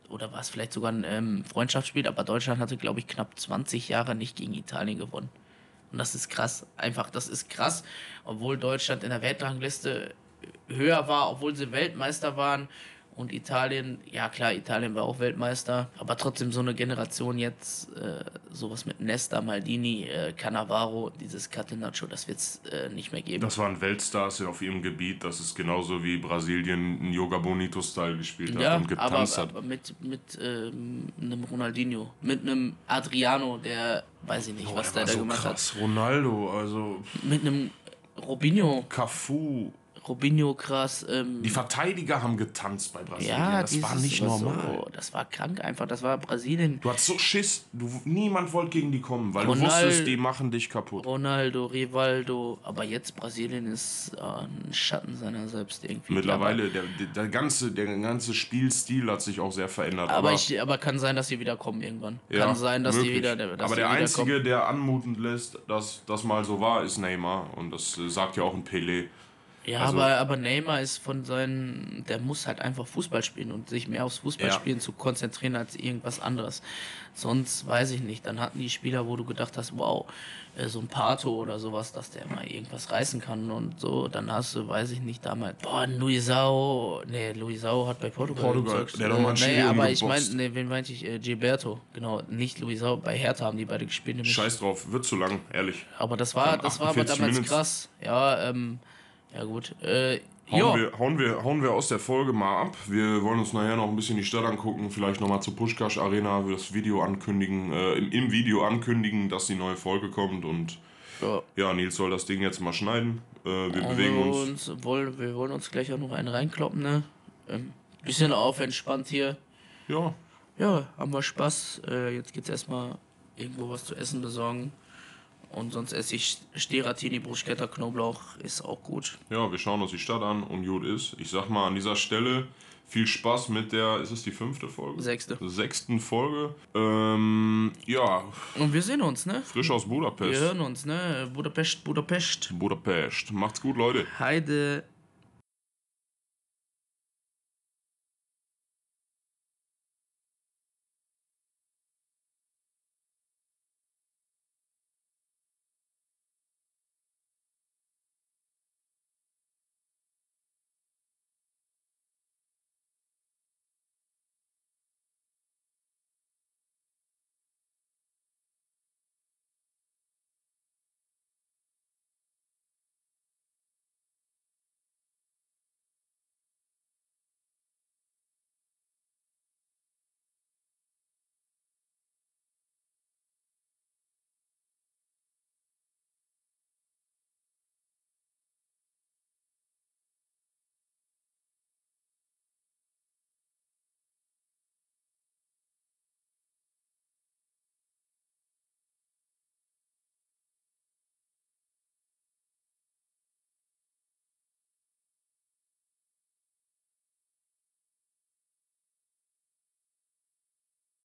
oder war es vielleicht sogar ein ähm, Freundschaftsspiel, aber Deutschland hatte, glaube ich, knapp 20 Jahre nicht gegen Italien gewonnen. Und das ist krass. Einfach, das ist krass. Obwohl Deutschland in der Weltrangliste höher war, obwohl sie Weltmeister waren. Und Italien, ja klar, Italien war auch Weltmeister, aber trotzdem so eine Generation jetzt, äh, sowas mit Nesta, Maldini, äh, Cannavaro, dieses Catenaccio, das wird es äh, nicht mehr geben. Das waren Weltstars auf ihrem Gebiet. Das ist genauso wie Brasilien einen Yoga Bonito-Style gespielt hat ja, und aber, getanzt hat. aber mit, mit ähm, einem Ronaldinho, mit einem Adriano, der, weiß ich nicht, Oh, was der der da so gemacht krass. Ronaldo, also hat. Mit einem Robinho, Cafu. Robinho krass. Ähm, Die Verteidiger haben getanzt bei Brasilien. ja, das war nicht normal. So, das war krank einfach, das war Brasilien. Du hattest so Schiss, du, niemand wollte gegen die kommen, weil Ronald- du wusstest, die machen dich kaputt. Ronaldo, Rivaldo, aber jetzt Brasilien ist äh, ein Schatten seiner selbst irgendwie. Mittlerweile, der, der, ganze, der ganze Spielstil hat sich auch sehr verändert. Aber, aber, ich, aber kann sein, dass sie wieder kommen irgendwann. Ja, kann sein, dass möglich. die wieder. Dass Aber der Einzige, kommen. der anmutend lässt, dass das mal so war, ist Neymar. Und das sagt ja auch ein Pelé. Ja, also- aber, aber Neymar ist von seinen. Der muss halt einfach Fußball spielen und sich mehr aufs Fußballspielen zu konzentrieren als irgendwas anderes. Sonst weiß ich nicht. Dann hatten die Spieler, wo du gedacht hast, wow, äh, so ein Pato oder sowas, dass der mal irgendwas reißen kann und so. Dann hast du, weiß ich nicht, damals. Boah, ein Luisao. Nee, Luisao hat bei Portugal. Portugal, der hat mal einen nee, aber ich umgeboxt. nee, wen meinte ich? Äh, Gilberto. Genau, nicht Luisao. Bei Hertha haben die beide gespielt. Scheiß drauf, wird zu lang, ehrlich. Aber das war, das war aber 48 damals Minutes. krass. Ja, ähm, ja gut. Äh, Hauen wir, hauen, wir, hauen wir aus der Folge mal ab. Wir wollen uns nachher noch ein bisschen die Stadt angucken, vielleicht nochmal zur Pushkash Arena, das Video ankündigen, äh, im, im Video ankündigen, dass die neue Folge kommt und Ja. ja, Nils soll das Ding jetzt mal schneiden. Äh, wir Wir bewegen uns. wollen, wir wollen uns gleich auch noch einen reinkloppen, ne? Ähm, bisschen auf, entspannt hier. Ja, Ja, haben wir Spaß. Äh, jetzt geht's erstmal irgendwo was zu essen besorgen. Und sonst esse ich Steratini, Bruschetta, Knoblauch, ist auch gut. ja, wir schauen uns die Stadt an und gut ist. Ich sag mal an dieser Stelle viel Spaß mit der, ist es die fünfte Folge? Sechste. Sechsten Folge. Ähm, ja, Und wir sehen uns, ne? frisch aus Wir Budapest. hören uns, ne? Budapest, Budapest. Budapest. Macht's gut, Leute. Heide.